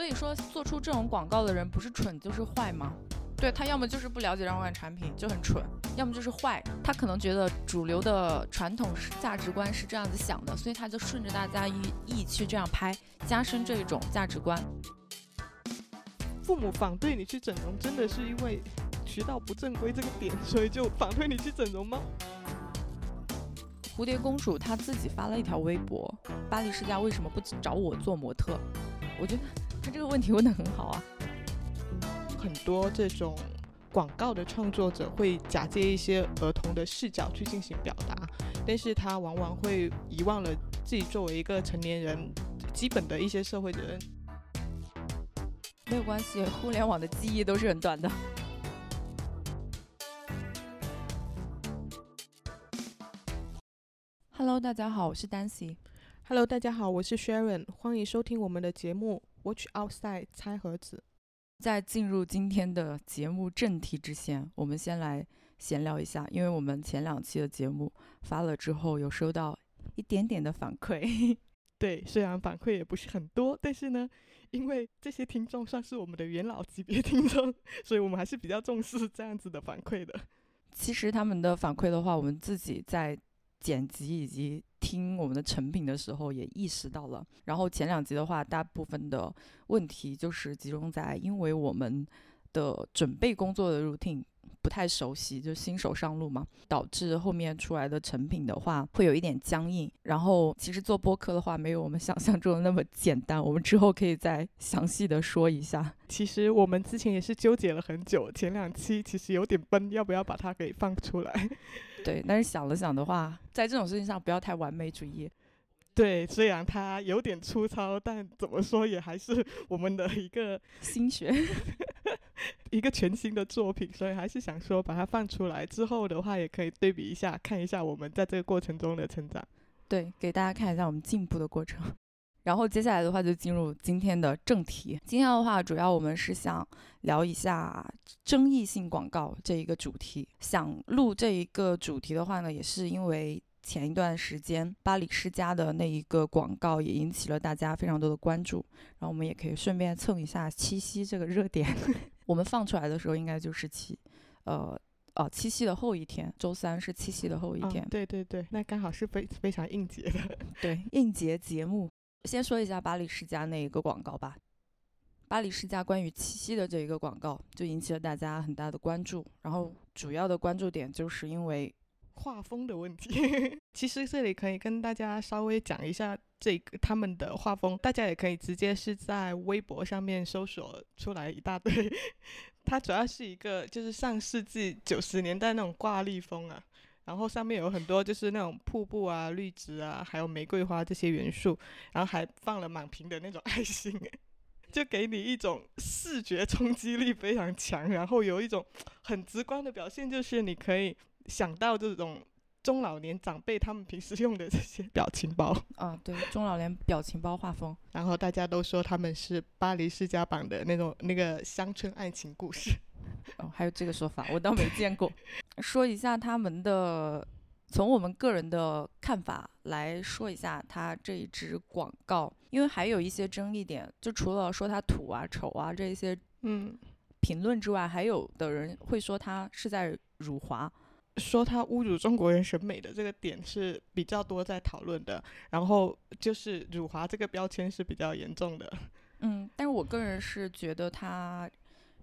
所以说，做出这种广告的人不是蠢就是坏吗？对他要么就是不了解让外产品就很蠢，要么就是坏。他可能觉得主流的传统价值观是这样子想的，所以他就顺着大家意意去这样拍，加深这种价值观。父母反对你去整容，真的是因为渠道不正规这个点，所以就反对你去整容吗？蝴蝶公主她自己发了一条微博：巴黎世家为什么不找我做模特？我觉得他这个问题问的很好啊。很多这种广告的创作者会假借一些儿童的视角去进行表达，但是他往往会遗忘了自己作为一个成年人基本的一些社会责任。没有关系，互联网的记忆都是很短的。Hello，大家好，我是丹西。Hello，大家好，我是 Sharon，欢迎收听我们的节目《Watch Outside》拆盒子。在进入今天的节目正题之前，我们先来闲聊一下，因为我们前两期的节目发了之后，有收到一点点的反馈。对，虽然反馈也不是很多，但是呢，因为这些听众算是我们的元老级别听众，所以我们还是比较重视这样子的反馈的。其实他们的反馈的话，我们自己在。剪辑以及听我们的成品的时候也意识到了，然后前两集的话，大部分的问题就是集中在因为我们的准备工作的 routine。不太熟悉，就新手上路嘛，导致后面出来的成品的话会有一点僵硬。然后其实做播客的话，没有我们想象中的那么简单。我们之后可以再详细的说一下。其实我们之前也是纠结了很久，前两期其实有点崩，要不要把它给放出来？对，但是想了想的话，在这种事情上不要太完美主义。对，虽然它有点粗糙，但怎么说也还是我们的一个心血。一个全新的作品，所以还是想说把它放出来之后的话，也可以对比一下，看一下我们在这个过程中的成长。对，给大家看一下我们进步的过程。然后接下来的话就进入今天的正题。今天的话，主要我们是想聊一下争议性广告这一个主题。想录这一个主题的话呢，也是因为。前一段时间，巴黎世家的那一个广告也引起了大家非常多的关注，然后我们也可以顺便蹭一下七夕这个热点。我们放出来的时候应该就是七，呃，哦，七夕的后一天，周三是七夕的后一天。对对对，那刚好是非非常应节的。对，应节节目。先说一下巴黎世家那一个广告吧。巴黎世家关于七夕的这一个广告就引起了大家很大的关注，然后主要的关注点就是因为。画风的问题，其实这里可以跟大家稍微讲一下这个他们的画风，大家也可以直接是在微博上面搜索出来一大堆。它主要是一个就是上世纪九十年代那种挂历风啊，然后上面有很多就是那种瀑布啊、绿植啊，还有玫瑰花这些元素，然后还放了满屏的那种 爱心，就给你一种视觉冲击力非常强，然后有一种很直观的表现，就是你可以。想到这种中老年长辈他们平时用的这些表情包 啊，对，中老年表情包画风，然后大家都说他们是巴黎世家版的那种那个乡村爱情故事。哦，还有这个说法，我倒没见过。说一下他们的，从我们个人的看法来说一下他这一支广告，因为还有一些争议点，就除了说他土啊、丑啊这些嗯评论之外，还有的人会说他是在辱华。说他侮辱中国人审美的这个点是比较多在讨论的，然后就是辱华这个标签是比较严重的。嗯，但是我个人是觉得他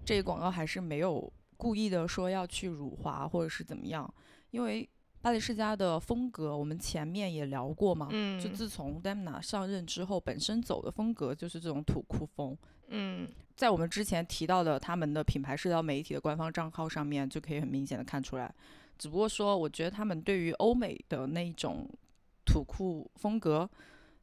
这个广告还是没有故意的说要去辱华或者是怎么样，因为巴黎世家的风格我们前面也聊过嘛，嗯，就自从 Demna 上任之后，本身走的风格就是这种土酷风。嗯，在我们之前提到的他们的品牌社交媒体的官方账号上面就可以很明显的看出来。只不过说，我觉得他们对于欧美的那一种土库风格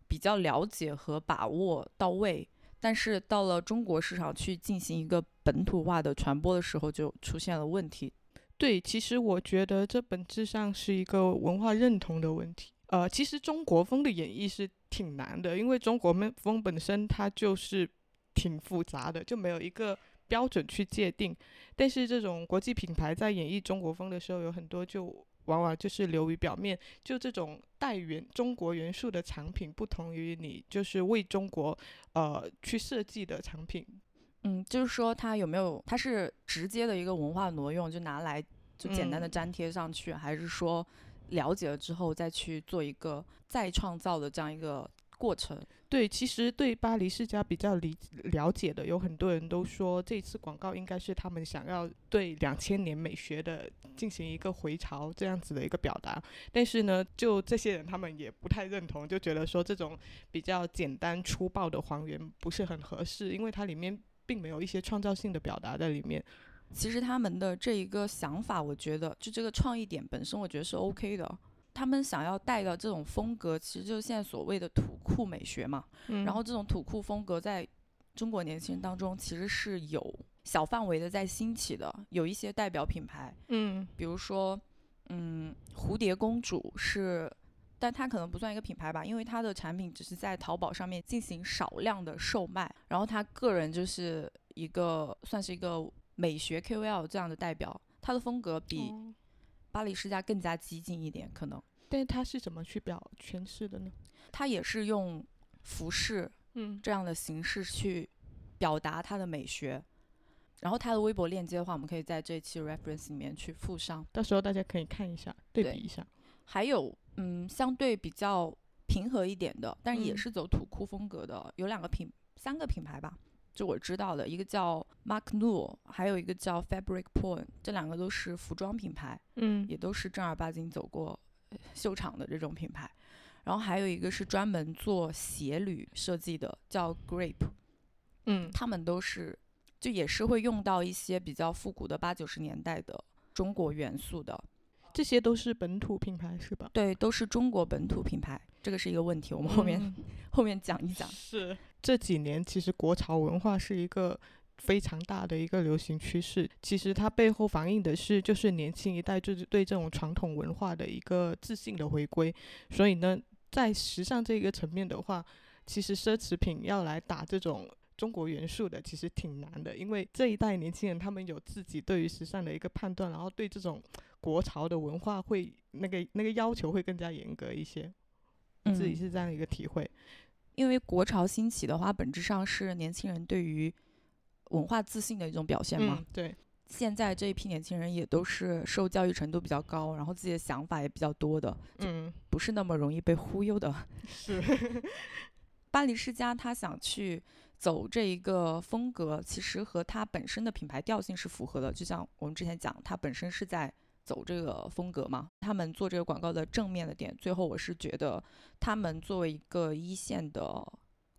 比较了解和把握到位，但是到了中国市场去进行一个本土化的传播的时候，就出现了问题。对，其实我觉得这本质上是一个文化认同的问题。呃，其实中国风的演绎是挺难的，因为中国风本身它就是挺复杂的，就没有一个。标准去界定，但是这种国际品牌在演绎中国风的时候，有很多就往往就是流于表面。就这种带元中国元素的产品，不同于你就是为中国呃去设计的产品。嗯，就是说它有没有，它是直接的一个文化挪用，就拿来就简单的粘贴上去，还是说了解了之后再去做一个再创造的这样一个过程？对，其实对巴黎世家比较理了解的，有很多人都说这次广告应该是他们想要对两千年美学的进行一个回潮这样子的一个表达。但是呢，就这些人他们也不太认同，就觉得说这种比较简单粗暴的还原不是很合适，因为它里面。并没有一些创造性的表达在里面。其实他们的这一个想法，我觉得就这个创意点本身，我觉得是 OK 的。他们想要带的这种风格，其实就是现在所谓的土酷美学嘛。嗯。然后这种土酷风格在中国年轻人当中，其实是有小范围的在兴起的，有一些代表品牌。嗯。比如说，嗯，蝴蝶公主是。但它可能不算一个品牌吧，因为它的产品只是在淘宝上面进行少量的售卖。然后他个人就是一个算是一个美学 KOL 这样的代表，他的风格比巴黎世家更加激进一点，可能。但是他是怎么去表诠释的呢？他也是用服饰嗯这样的形式去表达他的美学。然后他的微博链接的话，我们可以在这期 reference 里面去附上，到时候大家可以看一下，对比一下。还有。嗯，相对比较平和一点的，但是也是走土酷风格的，有两个品，三个品牌吧，就我知道的，一个叫 Mark Null，还有一个叫 Fabric Point，这两个都是服装品牌，嗯，也都是正儿八经走过秀场的这种品牌。然后还有一个是专门做鞋履设计的，叫 Grape，嗯，他们都是就也是会用到一些比较复古的八九十年代的中国元素的。这些都是本土品牌是吧？对，都是中国本土品牌，这个是一个问题，我们后面后面讲一讲。是这几年其实国潮文化是一个非常大的一个流行趋势，其实它背后反映的是就是年轻一代就是对这种传统文化的一个自信的回归。所以呢，在时尚这个层面的话，其实奢侈品要来打这种中国元素的，其实挺难的，因为这一代年轻人他们有自己对于时尚的一个判断，然后对这种。国潮的文化会那个那个要求会更加严格一些，自己是这样一个体会。因为国潮兴起的话，本质上是年轻人对于文化自信的一种表现嘛。对，现在这一批年轻人也都是受教育程度比较高，然后自己的想法也比较多的，嗯，不是那么容易被忽悠的。是，巴黎世家他想去走这一个风格，其实和他本身的品牌调性是符合的。就像我们之前讲，他本身是在。走这个风格嘛？他们做这个广告的正面的点，最后我是觉得，他们作为一个一线的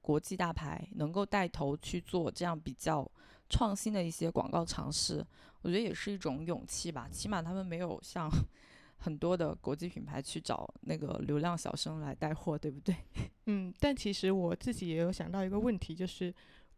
国际大牌，能够带头去做这样比较创新的一些广告尝试，我觉得也是一种勇气吧。起码他们没有像 很多的国际品牌去找那个流量小生来带货，对不对？嗯，但其实我自己也有想到一个问题，就是。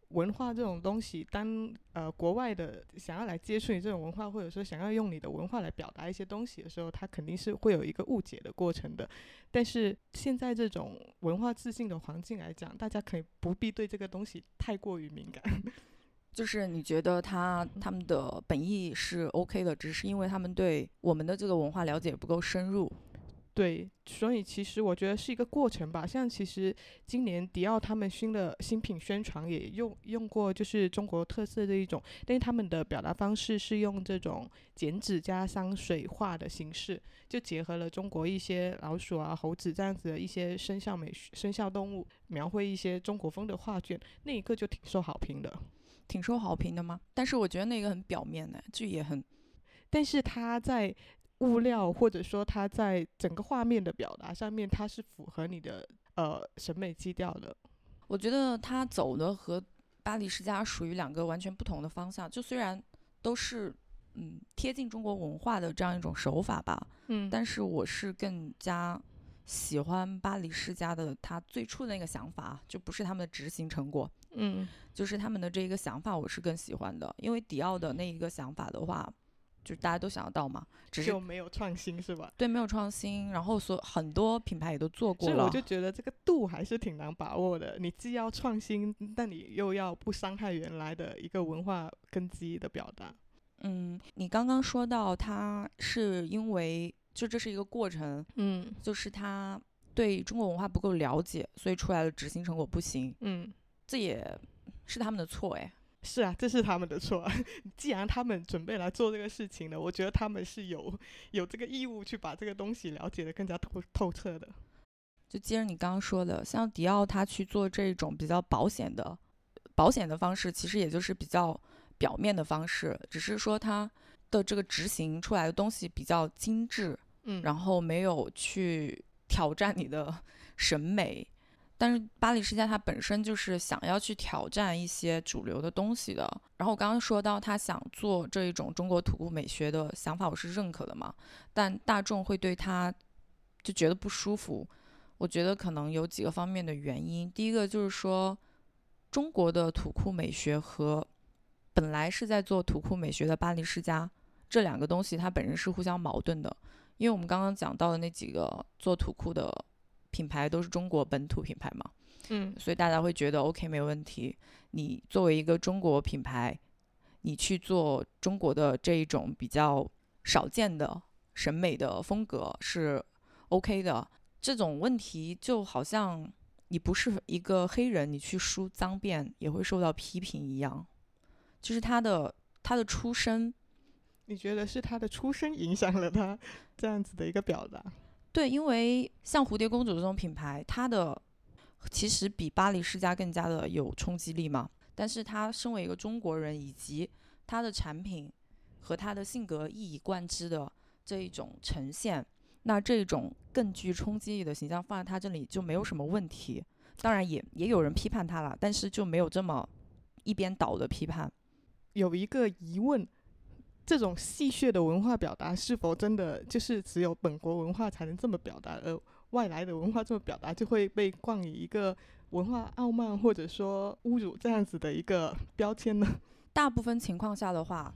文化这种东西，当呃国外的想要来接触你这种文化，或者说想要用你的文化来表达一些东西的时候，他肯定是会有一个误解的过程的。但是现在这种文化自信的环境来讲，大家可以不必对这个东西太过于敏感。就是你觉得他他们的本意是 OK 的，只是因为他们对我们的这个文化了解不够深入。对，所以其实我觉得是一个过程吧。像其实今年迪奥他们新的新品宣传也用用过，就是中国特色的一种，但是他们的表达方式是用这种剪纸加香水画的形式，就结合了中国一些老鼠啊、猴子这样子的一些生肖美生肖动物，描绘一些中国风的画卷，那一个就挺受好评的。挺受好评的吗？但是我觉得那个很表面呢，就也很，但是他在。物料或者说它在整个画面的表达上面，它是符合你的呃审美基调的。我觉得他走的和巴黎世家属于两个完全不同的方向。就虽然都是嗯贴近中国文化的这样一种手法吧，嗯，但是我是更加喜欢巴黎世家的他最初的那个想法，就不是他们的执行成果，嗯，就是他们的这一个想法，我是更喜欢的。因为迪奥的那一个想法的话。就是大家都想得到嘛，只是没有创新是吧？对，没有创新，然后所很多品牌也都做过了，所以我就觉得这个度还是挺难把握的。你既要创新，但你又要不伤害原来的一个文化根基的表达。嗯，你刚刚说到它是因为。就这是一个过程，嗯就是他对中国文化不够了解，所以出来的执行成果不行，嗯，这也是他们的错哎。是啊，这是他们的错啊。既然他们准备来做这个事情了，我觉得他们是有有这个义务去把这个东西了解的更加透透彻的。就接着你刚刚说的，像迪奥他去做这种比较保险的保险的方式，其实也就是比较表面的方式，只是说他的这个执行出来的东西比较精致，嗯然后没有去挑战你的审美。但是巴黎世家它本身就是想要去挑战一些主流的东西的。然后我刚刚说到他想做这一种中国土库美学的想法，我是认可的嘛。但大众会对他就觉得不舒服。我觉得可能有几个方面的原因。第一个就是说，中国的土库美学和本来是在做土库美学的巴黎世家这两个东西，它本身是互相矛盾的。因为我们刚刚讲到的那几个做土库的品牌都是中国本土品牌嘛，嗯所以大家会觉得 OK 没问题。你作为一个中国品牌，你去做中国的这一种比较少见的审美的风格是 OK 的。这种问题就好像你不是一个黑人，你去梳脏辫也会受到批评一样，就是他的他的出身你觉得是他的出身影响了他这样子的一个表达？对，因为像蝴蝶公主这种品牌，它的其实比巴黎世家更加的有冲击力嘛。但是他身为一个中国人，以及他的产品和他的性格一以贯之的这一种呈现，那这种更具冲击力的形象放在他这里就没有什么问题。当然也也有人批判他了，但是就没有这么一边倒的批判。有一个疑问：这种戏谑的文化表达是否真的就是只有本国文化才能这么表达，而外来的文化这么表达就会被冠以一个文化傲慢或者说侮辱这样子的一个标签呢？大部分情况下的话，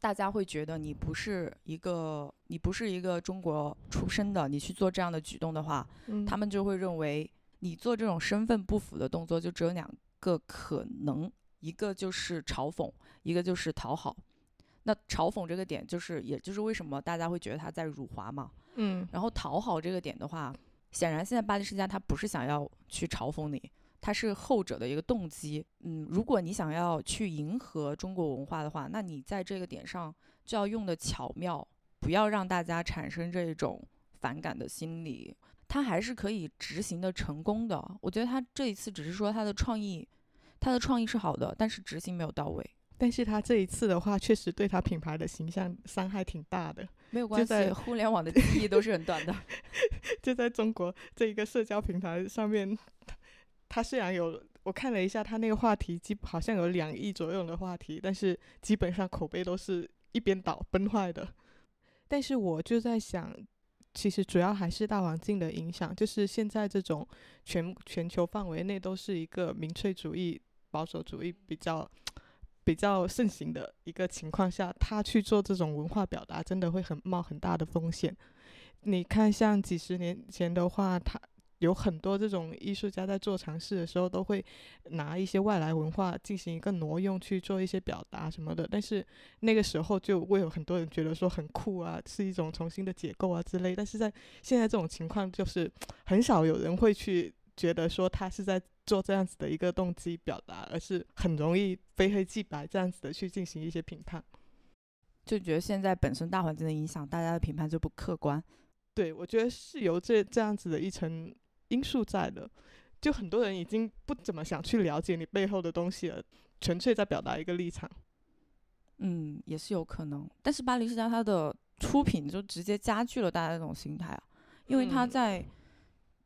大家会觉得你不是一个你不是一个中国出身的，你去做这样的举动的话，嗯他们就会认为你做这种身份不符的动作，就只有两个可能，一个就是嘲讽，一个就是讨好。那嘲讽这个点，就是也就是为什么大家会觉得他在辱华嘛。嗯然后讨好这个点的话，显然现在巴黎世家他不是想要去嘲讽你，他是后者的一个动机。嗯，如果你想要去迎合中国文化的话，那你在这个点上就要用的巧妙，不要让大家产生这种反感的心理。他还是可以执行的成功的。我觉得他这一次只是说他的创意，他的创意是好的，但是执行没有到位。但是他这一次的话，确实对他品牌的形象伤害挺大的。没有关系在，互联网的 记忆都是很短的。就在中国这一个社交平台上面，他他虽然有我看了一下，他那个话题基好像有两亿左右的话题，但是基本上口碑都是一边倒崩坏的。但是我就在想，其实主要还是大环境的影响，就是现在这种全全球范围内都是一个民粹主义、保守主义比较比较盛行的一个情况下，他去做这种文化表达，真的会很冒很大的风险。你看，像几十年前的话，他有很多这种艺术家在做尝试的时候，都会拿一些外来文化进行一个挪用去做一些表达什么的。但是那个时候就会有很多人觉得说很酷啊，是一种重新的解构啊之类。但是在现在这种情况，就是很少有人会去觉得说他是在做这样子的一个动机表达，而是很容易非黑即白这样子的去进行一些评判。就觉得现在本身大环境的影响，大家的评判就不客观。对，我觉得是有这这样子的一层因素在的，就很多人已经不怎么想去了解你背后的东西了，纯粹在表达一个立场。嗯，也是有可能。但是巴黎世家它的出品就直接加剧了大家这种心态啊，因为它嗯在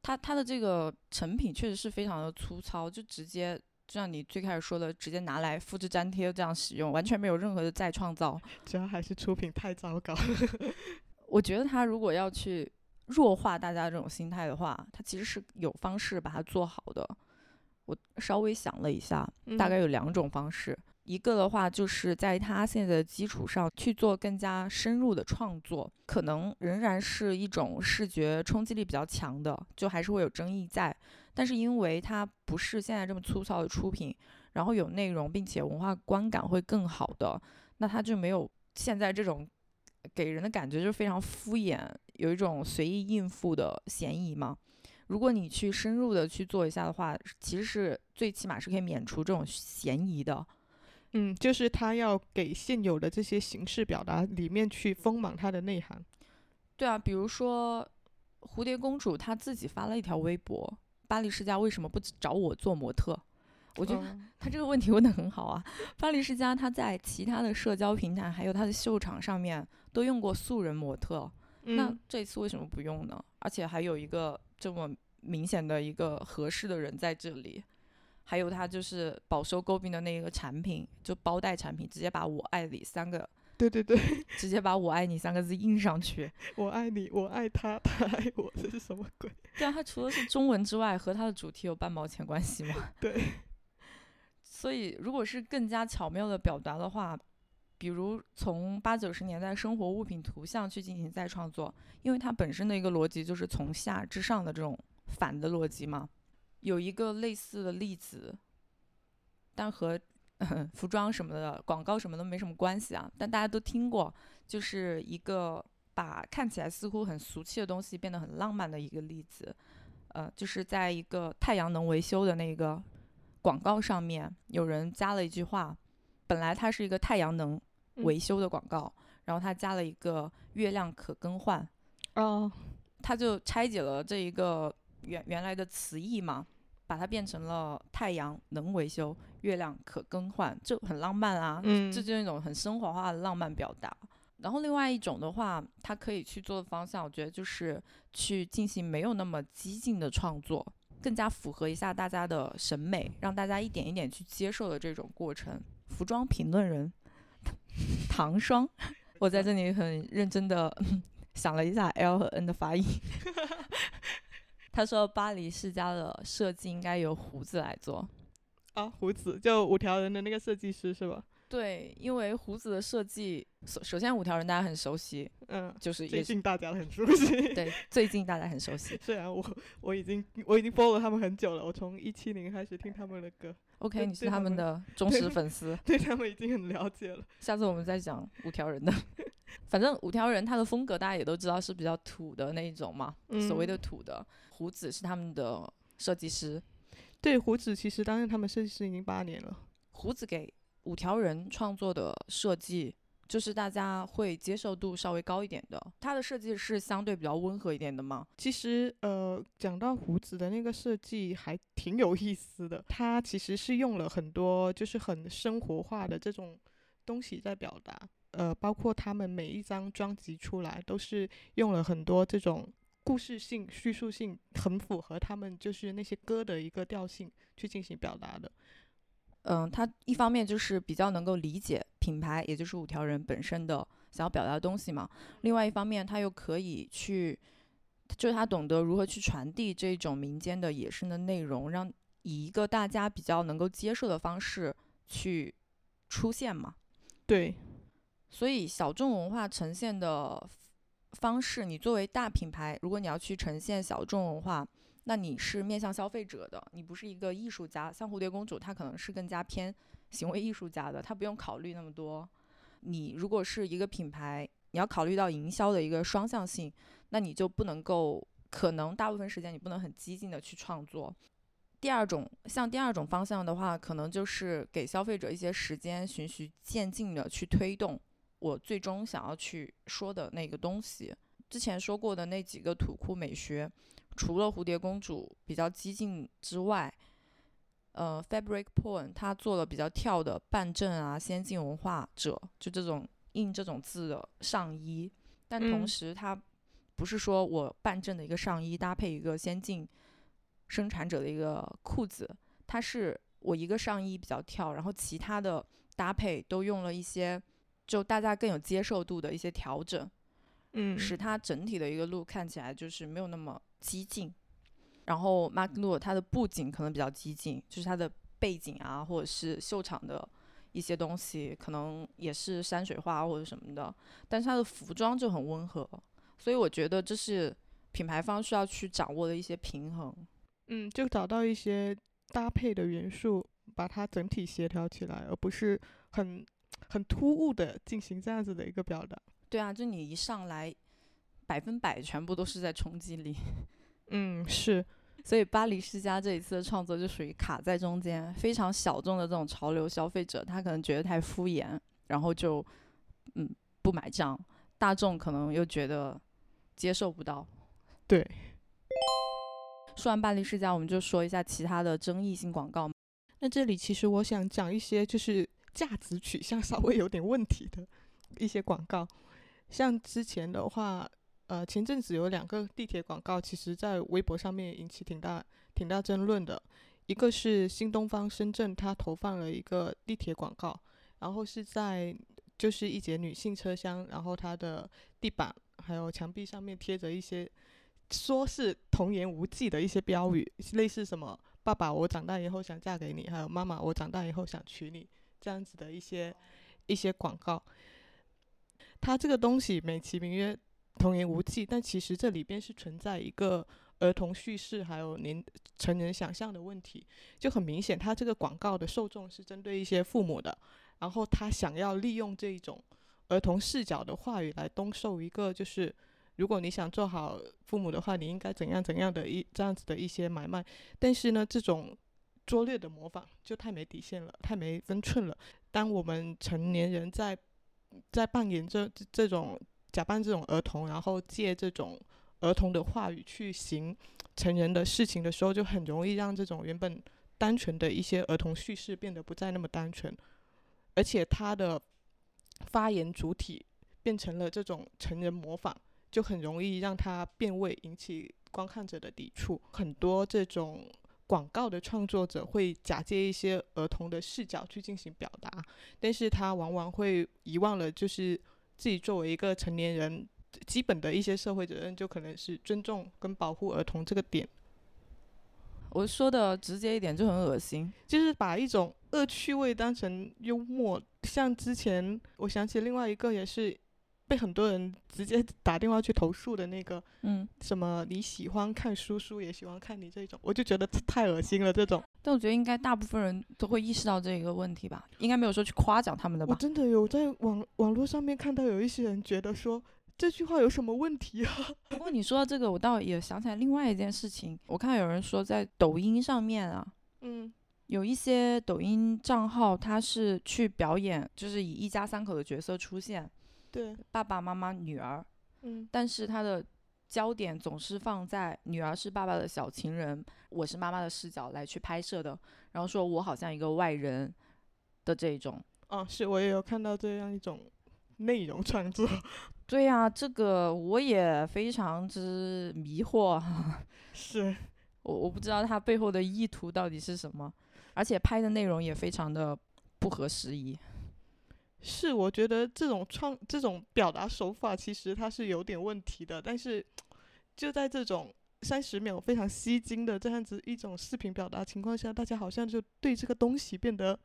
它它的这个成品确实是非常的粗糙，就直接就像你最开始说的，直接拿来复制粘贴这样使用，完全没有任何的再创造。主要还是出品太糟糕。我觉得他如果要去弱化大家这种心态的话，他其实是有方式把它做好的。我稍微想了一下，大概嗯有两种方式。一个的话，就是在他现在的基础上去做更加深入的创作，可能仍然是一种视觉冲击力比较强的，就还是会有争议在。但是因为它不是现在这么粗糙的出品，然后有内容，并且文化观感会更好的，那它就没有现在这种给人的感觉就是非常敷衍，有一种随意应付的嫌疑嘛。如果你去深入的去做一下的话，其实是最起码是可以免除这种嫌疑的。嗯，就是他要给现有的这些形式表达里面去丰满它的内涵。对啊，比如说蝴蝶公主她自己发了一条微博：“巴黎世家为什么不找我做模特？”我觉得他这个问题问的很好啊。巴黎世家他在其他的社交平台还有他的秀场上面都用过素人模特，那这次为什么不用呢？而且还有一个这么明显的一个合适的人在这里。还有他就是饱受诟病的那个产品，就包袋产品，直接把我爱你三个，对对对，直接把我爱你三个字印上去。我爱你，我爱他，他爱我，这是什么鬼？对啊，他除了是中文之外，和他的主题有半毛钱关系吗？对。所以，如果是更加巧妙的表达的话，比如从八九十年代生活物品图像去进行再创作，因为它本身的一个逻辑就是从下至上的这种反的逻辑嘛。有一个类似的例子，但和 服装什么的广告什么都没什么关系啊。但大家都听过，就是一个把看起来似乎很俗气的东西变得很浪漫的一个例子。呃，就是在一个太阳能维修的那个广告上面，有人加了一句话，本来它是一个太阳能维修的广告，然后他加了一个月亮可更换。哦，他就拆解了这一个。原原来的词义嘛，把它变成了太阳能维修，月亮可更换，就很浪漫啊。嗯，这就是一种很生活化的浪漫表达。然后另外一种的话，它可以去做的方向，我觉得就是去进行没有那么激进的创作，更加符合一下大家的审美，让大家一点一点去接受的这种过程。服装评论人唐双，我在这里很认真的 想了一下 L 和 N 的发音。他说：“巴黎世家的设计应该由胡子来做。”啊，胡子就五条人的那个设计师是吧？对，因为胡子的设计，首首先五条人大家很熟悉，嗯，就是最近大家很熟悉。对，最近大家很熟悉。虽然我我已经我已经 follow 他们很久了，我从一七年开始听他们的歌。OK，你是他们的 忠实粉丝，对他们已经很了解了。下次我们再讲五条人的。反正五条人他的风格大家也都知道是比较土的那一种嘛，所谓的土的。胡子是他们的设计师，对胡子其实担任他们设计师已经八年了。胡子给五条人创作的设计，就是大家会接受度稍微高一点的。他的设计是相对比较温和一点的嘛。其实呃，讲到胡子的那个设计还挺有意思的，他其实是用了很多就是很生活化的这种东西在表达。呃，包括他们每一张专辑出来都是用了很多这种。故事性、叙述性很符合他们就是那些歌的一个调性去进行表达的。嗯，他一方面就是比较能够理解品牌，也就是五条人本身的想要表达的东西嘛。另外一方面，他又可以去，就是他懂得如何去传递这种民间的野生的内容，让以一个大家比较能够接受的方式去出现嘛。对，所以小众文化呈现的。方式，你作为大品牌，如果你要去呈现小众文化，那你是面向消费者的，你不是一个艺术家。像蝴蝶公主，她可能是更加偏行为艺术家的，她不用考虑那么多。你如果是一个品牌，你要考虑到营销的一个双向性，那你就不能够，可能大部分时间你不能很激进的去创作。第二种，像第二种方向的话，可能就是给消费者一些时间，循序渐进的去推动。我最终想要去说的那个东西，之前说过的那几个土库美学，除了蝴蝶公主比较激进之外，呃，Fabric Porn 它做了比较跳的半正啊，先进文化者，就这种印这种字的上衣，但同时它不是说我半正的一个上衣搭配一个先进生产者的一个裤子，它是我一个上衣比较跳，然后其他的搭配都用了一些。就大家更有接受度的一些调整，嗯，使它整体的一个路看起来就是没有那么激进。然后 Mark Lu 它的布景可能比较激进，就是它的背景啊，或者是秀场的一些东西，可能也是山水画或者什么的。但是它的服装就很温和，所以我觉得这是品牌方需要去掌握的一些平衡。嗯，就找到一些搭配的元素，把它整体协调起来，而不是很。很突兀的进行这样子的一个表达，对啊，就你一上来，百分百全部都是在冲击力。嗯，是。所以巴黎世家这一次的创作就属于卡在中间，非常小众的这种潮流消费者，他可能觉得太敷衍，然后就嗯不买账。大众可能又觉得接受不到。对。说完巴黎世家，我们就说一下其他的争议性广告。那这里其实我想讲一些就是价值取向稍微有点问题的 一些广告，像之前的话。呃，前阵子有两个地铁广告，其实在微博上面引起挺大、挺大争论的。一个是新东方深圳，它投放了一个地铁广告，然后是在就是一节女性车厢，然后它的地板还有墙壁上面贴着一些说是童言无忌的一些标语，类似什么“爸爸，我长大以后想嫁给你”，还有“妈妈，我长大以后想娶你”这样子的一些一些广告。它这个东西美其名曰。童言无忌，但其实这里边是存在一个儿童叙事还有年成人想象的问题，就很明显，他这个广告的受众是针对一些父母的，然后他想要利用这一种儿童视角的话语来兜售一个，就是如果你想做好父母的话，你应该怎样怎样的一这样子的一些买卖，但是呢，这种拙劣的模仿就太没底线了，太没分寸了。当我们成年人在在扮演这这种。假扮这种儿童，然后借这种儿童的话语去行成人的事情的时候，就很容易让这种原本单纯的一些儿童叙事变得不再那么单纯，而且他的发言主体变成了这种成人模仿，就很容易让他变味，引起观看者的抵触。很多这种广告的创作者会假借一些儿童的视角去进行表达，但是他往往会遗忘了就是。自己作为一个成年人，基本的一些社会责任就可能是尊重跟保护儿童这个点。我说的直接一点就很恶心，就是把一种恶趣味当成幽默。像之前我想起另外一个也是。被很多人直接 打电话去投诉的那个，嗯，什么你喜欢看书，书也喜欢看你这种，我就觉得太恶心了。这种，但我觉得应该大部分人都会意识到这个问题吧，应该没有说去夸奖他们的吧。我真的有在网网络上面看到有一些人觉得说这句话有什么问题啊？不过你说到这个，我倒也想起来另外一件事情，我看有人说在抖音上面啊，嗯，有一些抖音账号，他是去表演，就是以一家三口的角色出现。对，爸爸妈妈、女儿，嗯，但是他的焦点总是放在女儿是爸爸的小情人，我是妈妈的视角来去拍摄的，然后说我好像一个外人的这种。哦，是我也有看到这样一种内容创作。对呀，这个我也非常之迷惑。是，我我不知道他背后的意图到底是什么，而且拍的内容也非常的不合时宜。是，我觉得这种创这种表达手法其实它是有点问题的，但是就在这种三十秒非常吸睛的这样子一种视频表达情况下，大家好像就对这个东西变得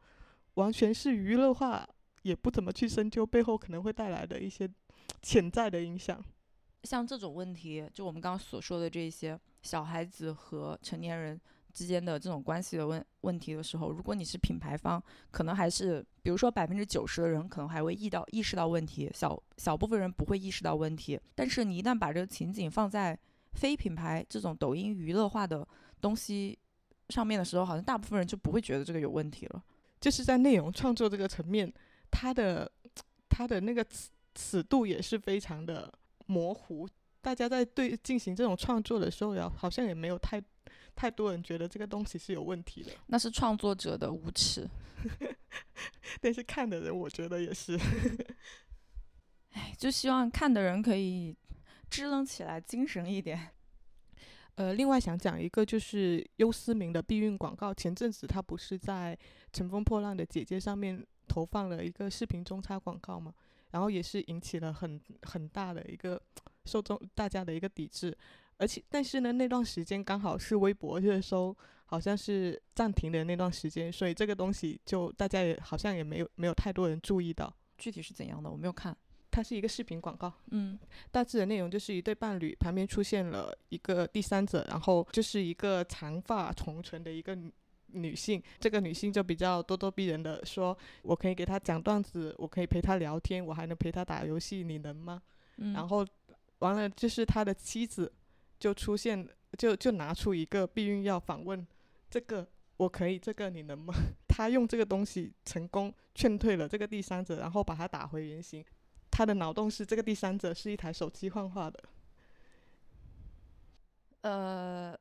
完全是娱乐化，也不怎么去深究背后可能会带来的一些潜在的影响。像这种问题，就我们刚刚所说的这些小孩子和成年人。之间的这种关系的问问题的时候，如果你是品牌方，可能还是比如说百分之九十的人可能还会意到意识到问题，小小部分人不会意识到问题。但是你一旦把这个情景放在非品牌这种抖音娱乐化的东西上面的时候，好像大部分人就不会觉得这个有问题了。就是在内容创作这个层面，它的它的那个尺尺度也是非常的模糊。大家在对进行这种创作的时候，呀，好像也没有太。太多人觉得这个东西是有问题的，那是创作者的无耻。但是看的人，我觉得也是。哎，就希望看的人可以支棱起来，精神一点。呃，另外想讲一个，就是优思明的避孕广告。前阵子他不是在《乘风破浪的姐姐》上面投放了一个视频中插广告嘛？然后也是引起了很很大的一个受众大家的一个抵制。而且，但是呢，那段时间刚好是微博热搜好像是暂停的那段时间，所以这个东西就大家也好像也没有没有太多人注意到。具体是怎样的，我没有看。它是一个视频广告，嗯，大致的内容就是一对伴侣旁边出现了一个第三者，然后就是一个长发重唇的一个女性，这个女性就比较咄咄逼人的说，我可以给她讲段子，我可以陪她聊天，我还能陪她打游戏，你能吗？嗯然后完了，就是他的妻子就出现，就就拿出一个避孕药反问这个我可以，这个你能吗？他用这个东西成功劝退了这个第三者，然后把他打回原形。他的脑洞是这个第三者是一台手机幻化的，呃，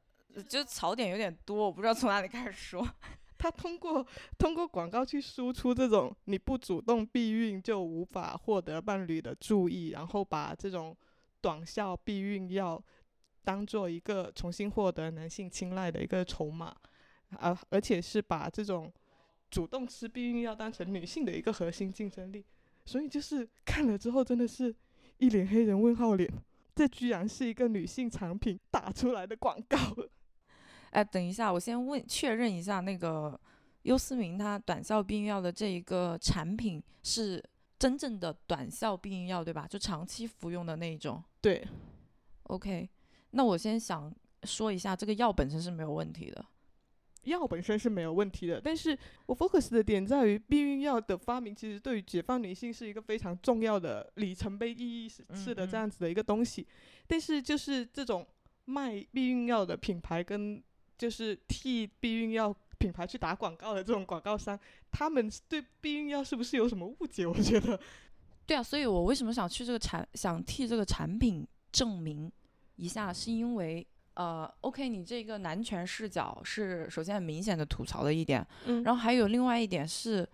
就槽点有点多，我不知道从哪里开始说。他通过通过广告去输出这种你不主动避孕就无法获得伴侣的注意，然后把这种短效避孕药当做一个重新获得男性青睐的一个筹码，而而且是把这种主动吃避孕药当成女性的一个核心竞争力，所以就是看了之后真的是一脸黑人问号脸，这居然是一个女性产品打出来的广告。哎，等一下，我先问确认一下，那个优思明它短效避孕药的这一个产品是真正的短效避孕药，对吧？就长期服用的那一种。对，OK，那我先想说一下，这个药本身是没有问题的。药本身是没有问题的，但是我 focus 的点在于避孕药的发明，其实对于解放女性是一个非常重要的里程碑意义是的嗯这样子的一个东西。但是就是这种卖避孕药的品牌跟就是替避孕药品牌去打广告的这种广告商，他们对避孕药是不是有什么误解？我觉得对啊，所以我为什么想去这个产，想替这个产品证明一下，是因为呃，OK，你这个男权视角是首先很明显的吐槽的一点，嗯然后还有另外一点是，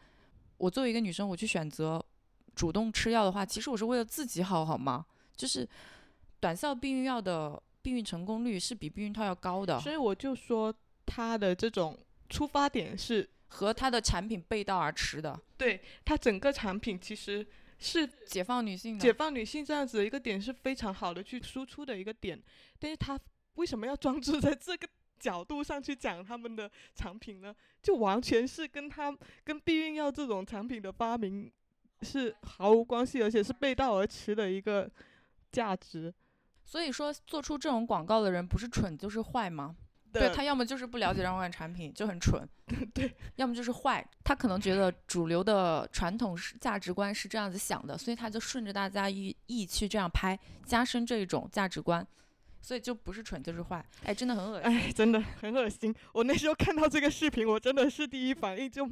我作为一个女生，我去选择主动吃药的话，其实我是为了自己好，好吗？就是短效避孕药的避孕成功率是比避孕套要高的，所以我就说它的这种出发点是和它的产品背道而驰的，对他整个产品其实是解放女性的。解放女性这样子的一个点是非常好的去输出的一个点，但是他为什么要专注在这个角度上去讲他们的产品呢？就完全是跟他跟避孕药这种产品的发明是毫无关系，而且是背道而驰的一个价值。所以说，做出这种广告的人不是蠢就是坏吗？对的他要么就是不了解让款产品就很蠢，对，要么就是坏。他可能觉得主流的传统是价值观是这样子想的，所以他就顺着大家意意去这样拍，加深这一种价值观，所以就不是蠢就是坏。哎，真的很恶心。哎，真的很恶心。我那时候看到这个视频，我真的是第一反应就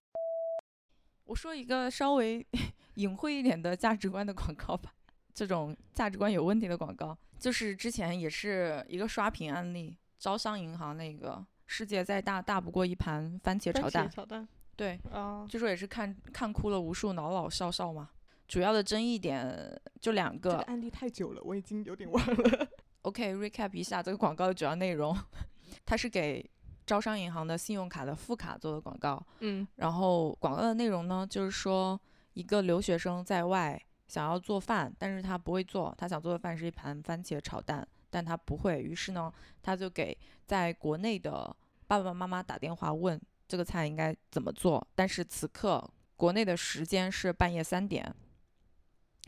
我说一个稍微 隐晦一点的价值观的广告吧，这种价值观有问题的广告，就是之前也是一个刷屏案例，招商银行那个世界再大大不过一盘番茄炒蛋，炒蛋对，啊，据说也是看看哭了无数老老少少嘛。主要的争议点就两个。这个案例太久了，我已经有点忘了。OK，recap、一下这个广告的主要内容，它是给招商银行的信用卡的副卡做的广告。嗯然后广告的内容呢，就是说一个留学生在外想要做饭，但是他不会做，他想做的饭是一盘番茄炒蛋，但他不会，于是呢，他就给在国内的爸爸妈妈打电话问这个菜应该怎么做，但是此刻国内的时间是半夜三点，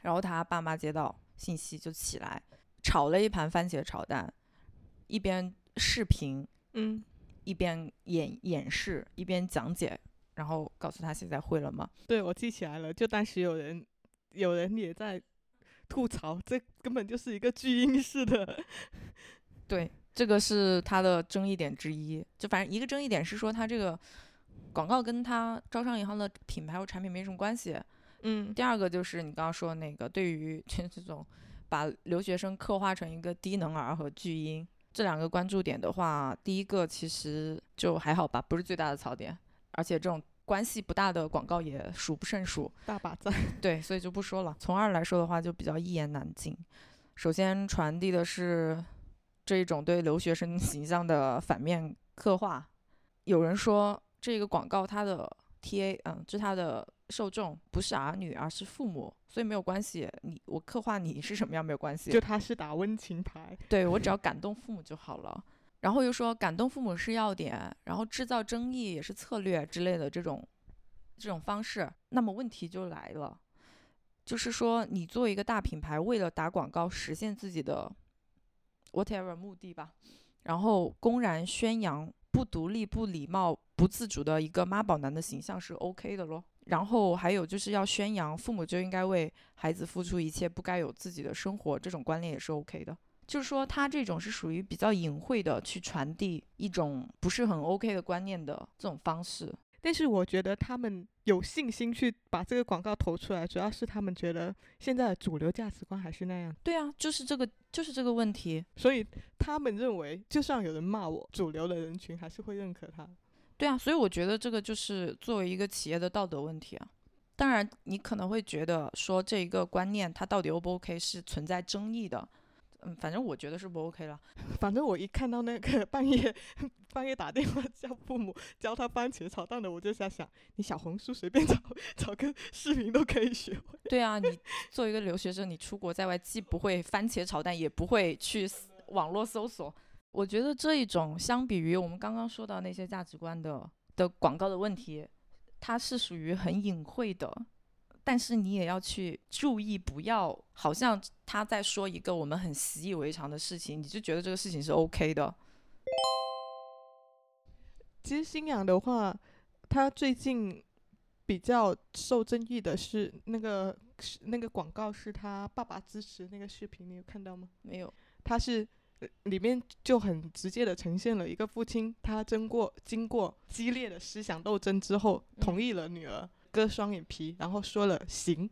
然后他爸妈接到信息就起来炒了一盘番茄炒蛋，一边视频嗯，一边演演示一边讲解，然后告诉他现在会了吗？对，我记起来了，就当时有人有人也在 吐槽，这根本就是一个巨婴式的。对，这个是他的争议点之一。就反正一个争议点是说他这个广告跟他招商银行的品牌或产品没什么关系。嗯第二个就是你刚刚说那个，对于这这种把留学生刻画成一个低能儿和巨婴这两个关注点的话，第一个其实就还好吧，不是最大的槽点，而且这种关系不大的广告也数不胜数。大把赞。对，所以就不说了。从二来说的话，就比较一言难尽。首先传递的是这一种对留学生形象的反面刻画。有人说这个广告它的 TA，嗯，就它的受众不是儿女，而是父母，所以没有关系。你我刻画你是什么样没有关系，就他是打温情牌。对我只要感动父母就好了。然后又说感动父母是要点，然后制造争议也是策略之类的这种这种方式。那么问题就来了，就是说你作为一个大品牌，为了打广告实现自己的 whatever 目的吧，然后公然宣扬不独立、不礼貌、不自主的一个妈宝男的形象是 OK 的咯。然后还有就是要宣扬父母就应该为孩子付出一切，不该有自己的生活，这种观念也是 OK 的。就是说他这种是属于比较隐晦的去传递一种不是很 OK 的观念的这种方式。但是我觉得他们有信心去把这个广告投出来，主要是他们觉得现在的主流价值观还是那样。对啊，就是这个，就是这个问题。所以他们认为，就算有人骂我，主流的人群还是会认可他。对啊，所以我觉得这个就是作为一个企业的道德问题啊。当然，你可能会觉得说这一个观念它到底 O 不 OK 是存在争议的。嗯，反正我觉得是不 OK 了。反正我一看到那个 半夜 半夜打电话叫父母教他番茄炒蛋的，我就在想，你小红书随便找找个视频都可以学会。对啊，你作为一个留学生，你出国在外既不会番茄炒蛋，也不会去网络搜索。我觉得这一种相比于我们刚刚说到那些价值观的的广告的问题，它是属于很隐晦的。但是你也要去注意，不要好像他在说一个我们很习以为常的事情，你就觉得这个事情是 OK 的。其实新阳的话，他最近比较受争议的是那个那个广告，是他爸爸支持那个视频，你有看到吗？没有，他是里面就很直接的呈现了一个父亲，他经过经过激烈的思想斗争之后，同意了女儿。割双眼皮，然后说了“行”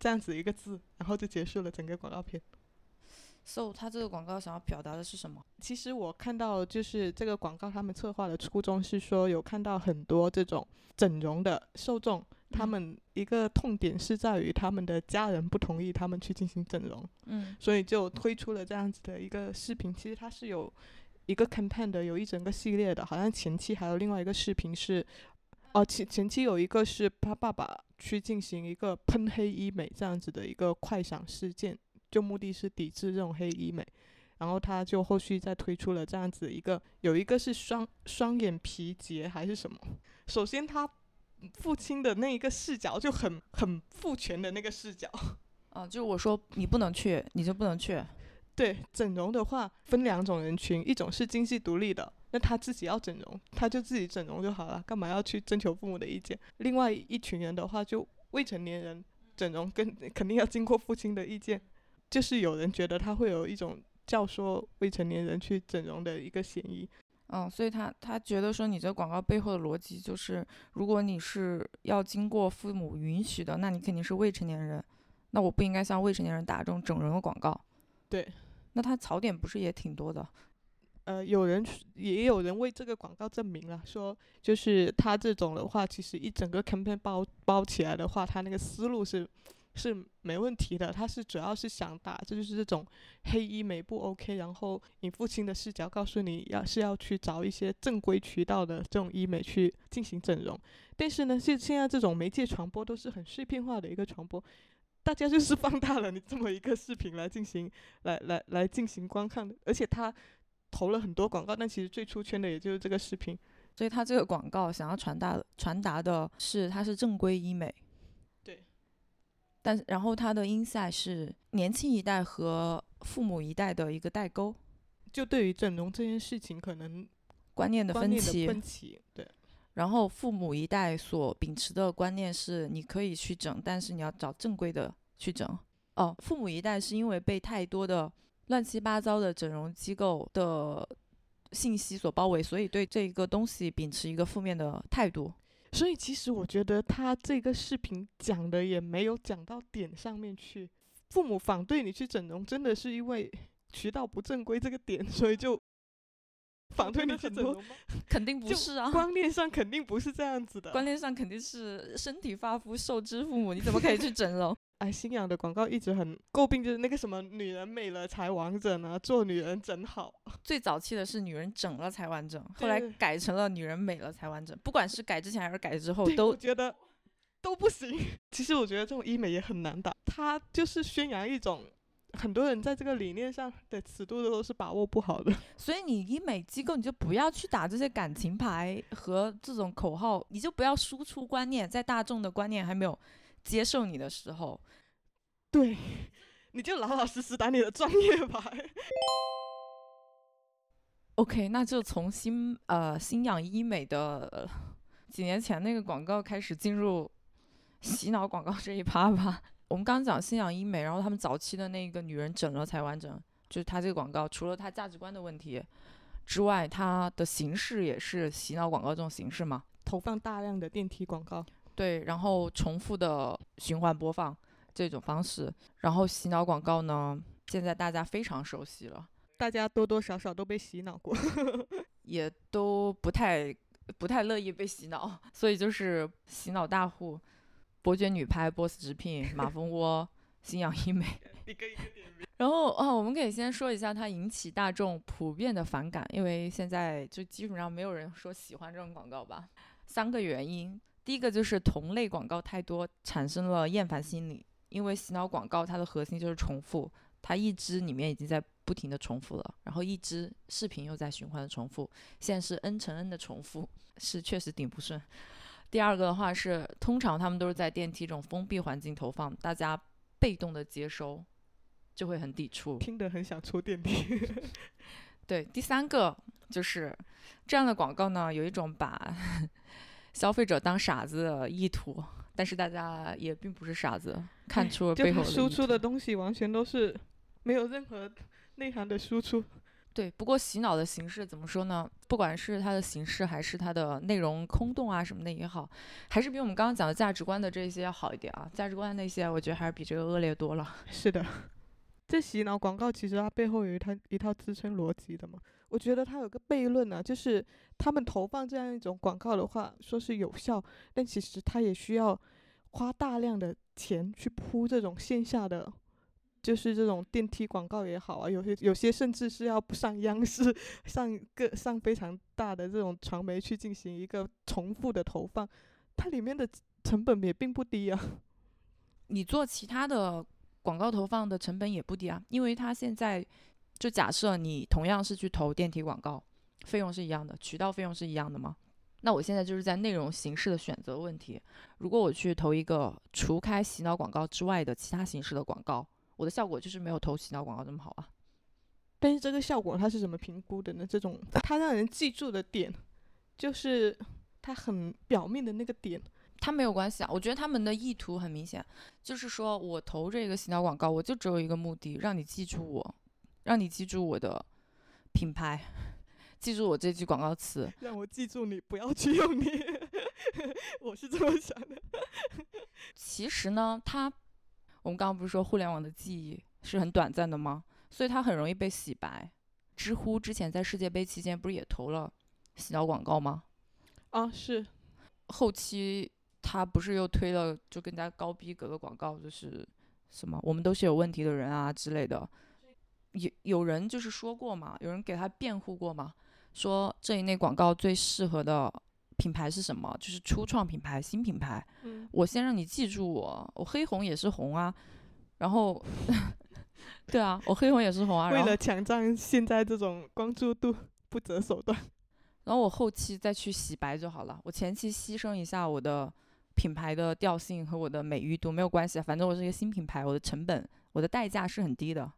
这样子一个字，然后就结束了整个广告片。So，他这个广告想要表达的是什么？其实我看到就是这个广告，他们策划的初衷是说，有看到很多这种整容的受众，他们一个痛点是在于他们的家人不同意他们去进行整容，嗯，所以就推出了这样子的一个视频。其实它是有一个 campaign 的，有一整个系列的，好像前期还有另外一个视频是。哦，前前期有一个是他爸爸去进行一个喷黑医美这样子的一个快闪事件，就目的是抵制这种黑医美，然后他就后续再推出了这样子一个，有一个是双双眼皮结还是什么？首先他父亲的那一个视角就很很父权的那个视角，啊，就我说你不能去，你就不能去。对，整容的话分两种人群，一种是经济独立的。那他自己要整容，他就自己整容就好了，干嘛要去征求父母的意见？另外一群人的话，就未成年人整容，跟肯定要经过父亲的意见。就是有人觉得他会有一种教唆未成年人去整容的一个嫌疑。嗯，所以他他觉得说你这广告背后的逻辑就是，如果你是要经过父母允许的，那你肯定是未成年人，那我不应该向未成年人打这种整容的广告。对，那他槽点不是也挺多的？呃，有人也有人为这个广告证明了，说就是他这种的话，其实一整个 campaign 包包起来的话，他那个思路是是没问题的。他是主要是想打，这就是这种黑医美不 OK，然后你父亲的视角告诉你要是要去找一些正规渠道的这种医美去进行整容。但是呢，现现在这种媒介传播都是很碎片化的一个传播，大家就是放大了你这么一个视频来进行 来来来进行观看的，而且他。投了很多广告，但其实最出圈的也就是这个视频，所以他这个广告想要传达传达的是它是正规医美，对，但然后它的 inside 是年轻一代和父母一代的一个代沟，就对于整容这件事情可能观念的分歧，分歧对，然后父母一代所秉持的观念是你可以去整，但是你要找正规的去整，哦，父母一代是因为被太多的。乱七八糟的整容机构的信息所包围，所以对这一个东西秉持一个负面的态度。所以其实我觉得他这个视频讲的也没有讲到点上面去。父母反对你去整容，真的是因为渠道不正规这个点，所以就反推你去整容吗？肯定不是啊，观念上肯定不是这样子的。观念上肯定是身体发肤受之父母，你怎么可以去整容？哎，新氧的广告一直很诟病，就是那个什么“女人美了才完整”啊，做女人真好。最早期的是“女人整了才完整”，后来改成了“女人美了才完整”。不管是改之前还是改之后，都觉得都不行。其实我觉得这种医美也很难打，它就是宣扬一种很多人在这个理念上的尺度都是把握不好的。所以你医美机构你就不要去打这些感情牌和这种口号，你就不要输出观念，在大众的观念还没有。接受你的时候，对，你就老老实实打你的专业牌。OK，那就从新呃新氧医美的、呃几年前那个广告开始进入洗脑广告这一趴吧。我们刚刚讲新氧医美，然后他们早期的那个女人整了才完整，就是它这个广告，除了它价值观的问题之外，它的形式也是洗脑广告这种形式嘛。投放大量的电梯广告，对，然后重复的循环播放这种方式，然后洗脑广告呢，现在大家非常熟悉了。大家多多少少都被洗脑过。也都不太不太乐意被洗脑，所以就是洗脑大户，伯爵女拍、boss 直聘、马蜂窝、新氧医美。一个一个点名。然后啊，我们可以先说一下它引起大众普遍的反感，因为现在就基本上没有人说喜欢这种广告吧。三个原因，第一个就是同类广告太多，产生了厌烦心理，因为洗脑广告它的核心就是重复，它一支里面已经在不停的重复了，然后一支视频又在循环的重复，现在是 n 乘 n 的重复，是确实顶不顺。第二个的话是，通常他们都是在电梯这种封闭环境投放，大家被动的接收，就会很抵触。听得很想出电梯。对，第三个就是这样的广告呢，有一种把消费者当傻子的意图，但是大家也并不是傻子，看出了背后输出的东西完全都是没有任何内涵的输出。对，不过洗脑的形式怎么说呢？不管是它的形式还是它的内容空洞啊什么的也好，还是比我们刚刚讲的价值观的这些要好一点啊。价值观那些，我觉得还是比这个恶劣多了。是的，这洗脑广告其实它背后有一套一套支撑逻辑的嘛。我觉得它有个悖论呢、就是他们投放这样一种广告的话，说是有效，但其实它也需要花大量的钱去铺这种线下的，就是这种电梯广告也好啊，有些有些甚至是要上央视、上各上非常大的这种传媒去进行一个重复的投放，它里面的成本也并不低啊。你做其他的广告投放的成本也不低啊，因为它现在就假设你同样是去投电梯广告，费用是一样的，渠道费用是一样的吗？那我现在就是在内容形式的选择问题。如果我去投一个除开洗脑广告之外的其他形式的广告，我的效果就是没有投洗脑广告这么好啊。但是这个效果它是怎么评估的呢？这种 它让人记住的点，就是它很表面的那个点。它没有关系啊，我觉得他们的意图很明显，就是说我投这个洗脑广告，我就只有一个目的，让你记住我，让你记住我的品牌，记住我这句广告词。让我记住你，不要去用你。我是这么想的。其实呢，它我们刚刚不是说互联网的记忆是很短暂的吗？所以它很容易被洗白。知乎之前在世界杯期间不是也投了洗脑广告吗？啊，是后期他不是又推了就更加高逼格的广告，就是什么我们都是有问题的人啊之类的。有有人就是说过嘛，有人给他辩护过嘛，说这一类广告最适合的品牌是什么？就是初创品牌、新品牌。嗯，我先让你记住我，我黑红也是红啊，然后，对啊，我黑红也是红啊，为了抢占现在这种关注度，不择手段。然后我后期再去洗白就好了。我前期牺牲一下我的品牌的调性和我的美誉度没有关系，反正我是一个新品牌，我的成本、我的代价是很低的，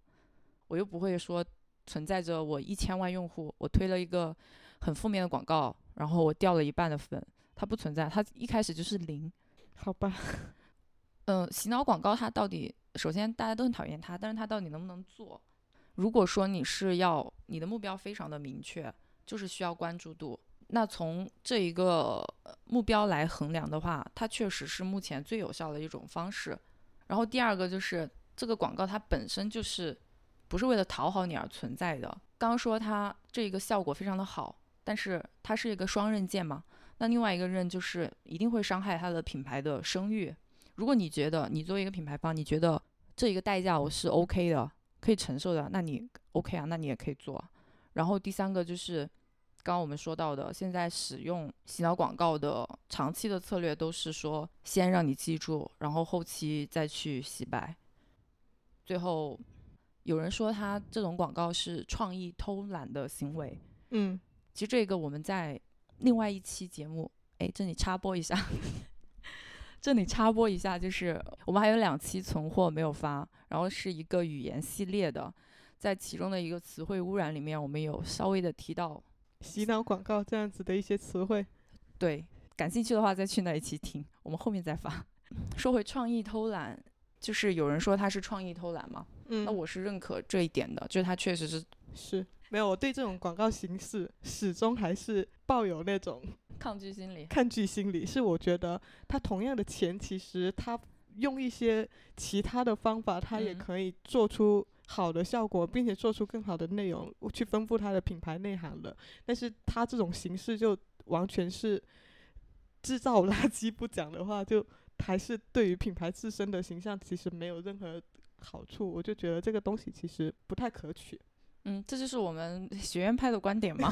我又不会说存在着我一千万用户，我推了一个很负面的广告，然后我掉了一半的粉，它不存在，它一开始就是零。好吧，嗯、洗脑广告它到底，首先大家都很讨厌它，但是它到底能不能做？如果说你是要你的目标非常的明确，就是需要关注度，那从这一个呃目标来衡量的话，它确实是目前最有效的一种方式。然后第二个就是这个广告它本身就是不是为了讨好你而存在的。刚刚说它这个效果非常的好，但是它是一个双刃剑嘛，那另外一个刃就是一定会伤害它的品牌的声誉。如果你觉得你作为一个品牌方，你觉得这一个代价我是 OK 的，可以承受的，那你 OK 啊，那你也可以做。然后第三个就是刚刚我们说到的，现在使用洗脑广告的长期的策略都是说，先让你记住，然后后期再去洗白。最后有人说他这种广告是创意偷懒的行为，嗯，其实这个我们在另外一期节目，哎，这里插播一下，这里插播一下，就是我们还有两期存货没有发，然后是一个语言系列的，在其中的一个词汇污染里面，我们有稍微的提到洗脑广告这样子的一些词汇。对，感兴趣的话再去那一期听，我们后面再发。说回创意偷懒，就是有人说他是创意偷懒嘛，嗯，那我是认可这一点的，就是他确实是是没有，我对这种广告形式始终还是抱有那种 抗拒心理。抗拒心理。是我觉得他同样的钱，其实他用一些其他的方法，他也嗯可以做出好的效果，并且做出更好的内容去丰富他的品牌内涵的。但是他这种形式就完全是制造垃圾不讲的话，就还是对于品牌自身的形象其实没有任何好处。我就觉得这个东西其实不太可取。嗯，这就是我们 学院派的观点嘛。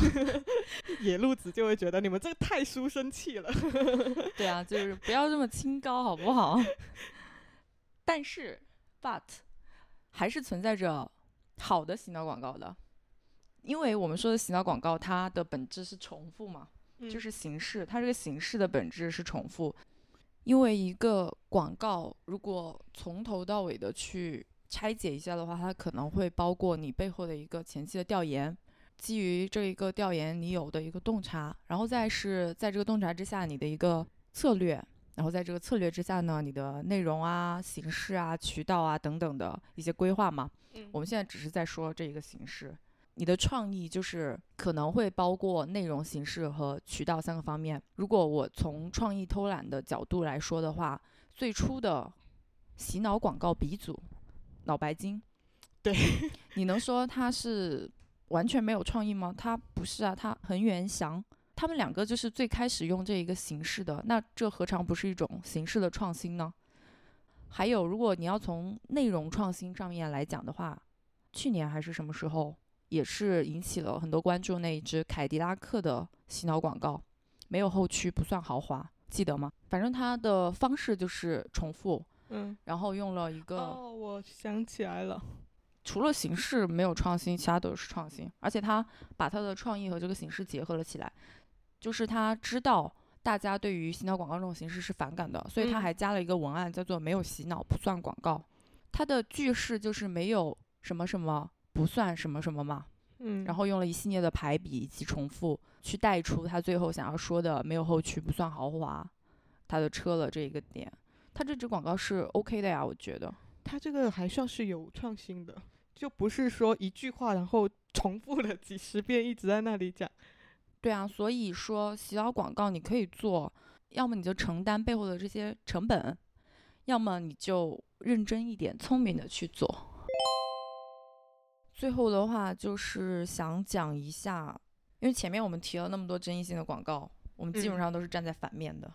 野路子就会觉得你们这个太书生气了。对啊，就是不要这么清高，好不好？但是，but 还是存在着好的洗脑广告的，因为我们说的洗脑广告，它的本质是重复嘛，就是形式，它这个形式的本质是重复。因为一个广告如果从头到尾的去拆解一下的话，它可能会包括你背后的一个前期的调研，基于这一个调研你有的一个洞察，然后再是在这个洞察之下你的一个策略，然后在这个策略之下呢，你的内容啊、形式啊、渠道啊等等的一些规划嘛。嗯我们现在只是在说这一个形式，你的创意就是可能会包括内容、形式和渠道三个方面。如果我从创意偷懒的角度来说的话，最初的洗脑广告鼻祖脑白金，对，你能说他是完全没有创意吗？他不是啊，他恒源祥。他们两个就是最开始用这一个形式的，那这何尝不是一种形式的创新呢？还有，如果你要从内容创新上面来讲的话，去年还是什么时候，也是引起了很多关注那一只凯迪拉克的洗脑广告，没有后驱不算豪华，记得吗？反正它的方式就是重复，嗯，然后用了一个、哦，我想起来了，除了形式没有创新，其他都是创新，而且他把他的创意和这个形式结合了起来，就是他知道大家对于洗脑广告这种形式是反感的，所以他嗯。还加了一个文案叫做“没有洗脑不算广告”，它的句式就是没有什么什么不算什么什么嘛，嗯，然后用了一系列的排比以及重复去带出他最后想要说的“没有后驱不算豪华”，他的车了这一个点，他这支广告是 OK 的呀，我觉得。他这个还算是有创新的，就不是说一句话然后重复了几十遍一直在那里讲。对啊，所以说洗脑广告你可以做，要么你就承担背后的这些成本，要么你就认真一点、聪明的去做。最后的话就是想讲一下，因为前面我们提了那么多争议性的广告，我们基本嗯上都是站在反面的。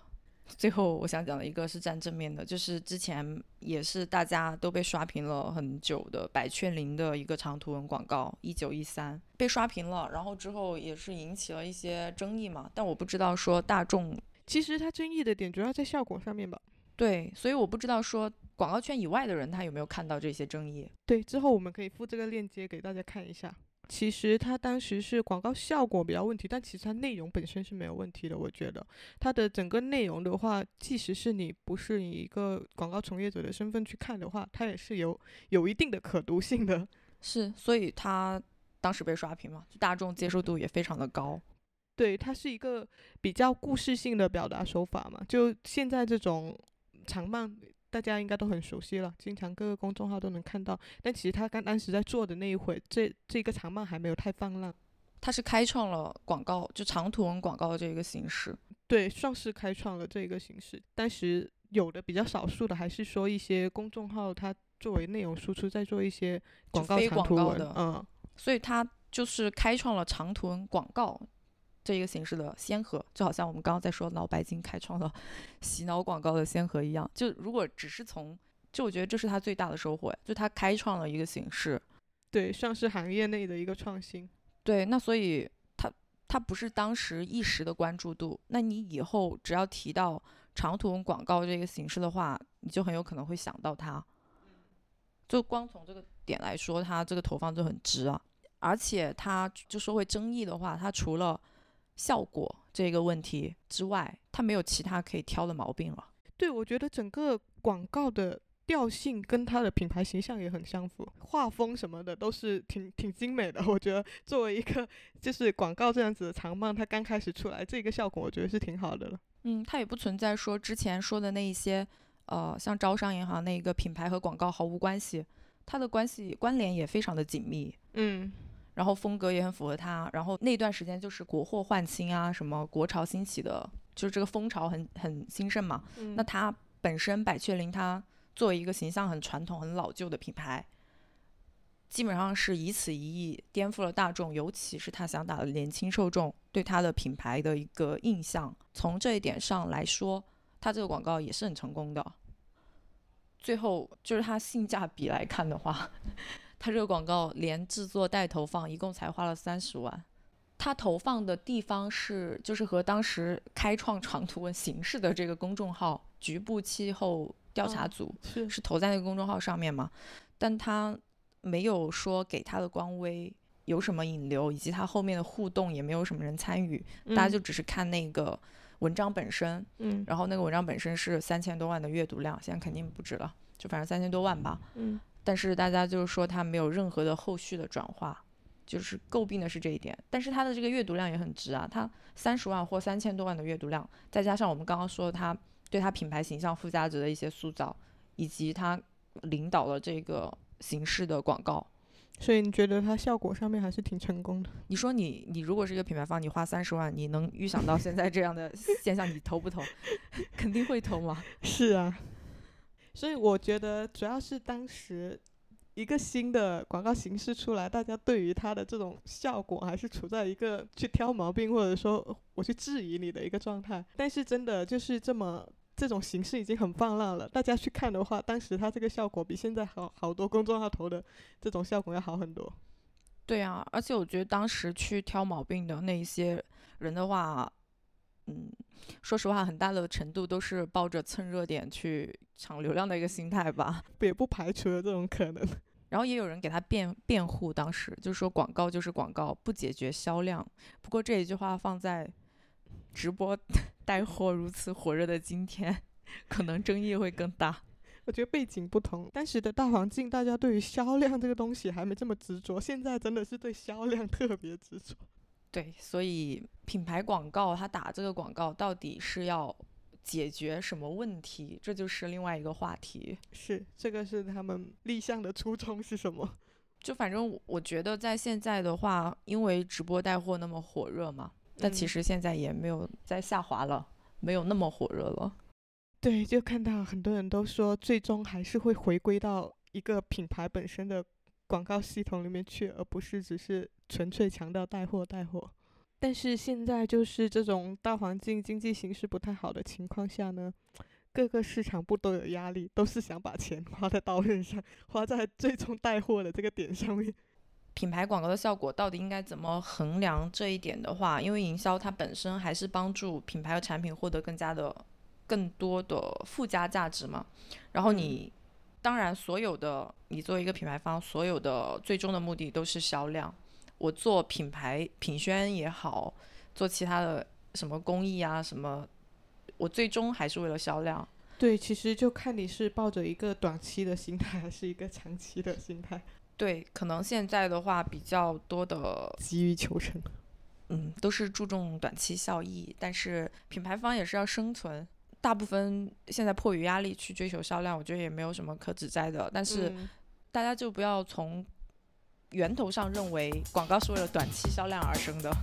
最后我想讲的一个是站正面的，就是之前也是大家都被刷屏了很久的百雀羚的一个长图文广告，一九一三被刷屏了，然后之后也是引起了一些争议嘛，但我不知道说大众其实它争议的点主要在效果上面吧。对，所以我不知道说广告圈以外的人他有没有看到这些争议。对，之后我们可以附这个链接给大家看一下。其实它当时是广告效果比较问题，但其实它内容本身是没有问题的。我觉得它的整个内容的话，即使是你不是以一个广告从业者的身份去看的话，它也是有有一定的可读性的。是，所以它当时被刷屏嘛，就大众接受度也非常的高。对，它是一个比较故事性的表达手法嘛。就现在这种长漫，大家应该都很熟悉了，经常各个公众号都能看到。但其实他刚当时在做的那一会，这这个长漫还没有太泛滥。他是开创了广告，就长图文广告的这个形式。对，算是开创了这个形式。当时有的比较少数的，还是说一些公众号，它作为内容输出，在做一些广告非长图文广告的，嗯，所以他就是开创了长图文广告这一个形式的先河，就好像我们刚刚在说脑白金开创了 洗脑广告的先河一样。就如果只是从，就我觉得这是他最大的收获，就他开创了一个形式。对，上市行业内的一个创新。对，那所以他他不是当时一时的关注度，那你以后只要提到长图文广告这个形式的话，你就很有可能会想到它。就光从这个点来说，它这个投放就很值啊。而且它就说回争议的话，它除了效果这个问题之外，它没有其他可以挑的毛病了。对，我觉得整个广告的调性跟它的品牌形象也很相符，画风什么的都是挺挺精美的。我觉得作为一个就是广告这样子的长棒，它刚开始出来这个效果，我觉得是挺好的了。嗯，它也不存在说之前说的那一些，呃，像招商银行那个品牌和广告毫无关系，它的关系关联也非常的紧密。嗯，然后风格也很符合他，然后那段时间就是国货焕新啊，什么国潮兴起的，就是这个风潮很很兴盛嘛。嗯那他本身百雀羚它作为一个形象很传统、很老旧的品牌，基本上是以此一役颠覆了大众，尤其是他想打的年轻受众对他的品牌的一个印象。从这一点上来说，他这个广告也是很成功的。最后就是它性价比来看的话，它这个广告连制作带投放一共才花了三十万。它投放的地方是就是和当时开创长图文形式的这个公众号“局部气候调查哦组”是是投在那个公众号上面嘛，但他没有说给他的官微有什么引流，以及他后面的互动也没有什么人参与，大家就只是看那个文章本身，嗯然后那个文章本身是三千多万的阅读量，现在肯定不止了，就反正三千多万吧。嗯但是大家就是说它没有任何的后续的转化，就是诟病的是这一点。但是它的这个阅读量也很值啊，它三十万或三千多万的阅读量，再加上我们刚刚说它对它品牌形象附加值的一些塑造，以及它领导了这个形式的广告。所以你觉得它效果上面还是挺成功的？你说你你如果是一个品牌方，你花三十万，你能预想到现在这样的 现象，你投不投？肯定会投嘛。是啊，所以我觉得主要是当时一个新的广告形式出来，大家对于它的这种效果还是处在一个去挑毛病或者说我去质疑你的一个状态。但是真的就是这么这种形式已经很放浪了，大家去看的话，当时它这个效果比现在好好多公众号投的这种效果要好很多。对啊，而且我觉得当时去挑毛病的那一些人的话，嗯，说实话，很大的程度都是抱着蹭热点去抢流量的一个心态吧。也不排除有这种可能。然后也有人给他辩辩护，当时就说广告就是广告，不解决销量。不过这一句话放在直播带货如此火热的今天，可能争议会更大。我觉得背景不同，当时的大环境，大家对于销量这个东西还没这么执着，现在真的是对销量特别执着。对，所以品牌广告它打这个广告到底是要解决什么问题，这就是另外一个话题。是，这个是他们立项的初衷是什么？就反正我我觉得在现在的话，因为直播带货那么火热嘛，但其嗯实现在也没有在下滑了，没有那么火热了。对，就看到很多人都说，最终还是会回归到一个品牌本身的广告系统里面去，而不是只是纯粹强调带货带货。但是现在就是这种大环境经济形势不太好的情况下呢，各个市场部都有压力，都是想把钱花在刀刃上，花在最终带货的这个点上面。品牌广告的效果到底应该怎么衡量这一点的话，因为营销它本身还是帮助品牌和产品获得更加的、更多的附加价值嘛。然后你、当然所有的你作为一个品牌方，所有的最终的目的都是销量。我做品牌品宣也好，做其他的什么公益啊什么，我最终还是为了销量。对，其实就看你是抱着一个短期的心态，还是一个长期的心态，对，可能现在的话比较多的 急于求成。嗯，都是注重短期效益，但是品牌方也是要生存。大部分现在迫于压力去追求销量，我觉得也没有什么可指摘的。但是嗯大家就不要从源头上认为广告是为了短期销量而生的。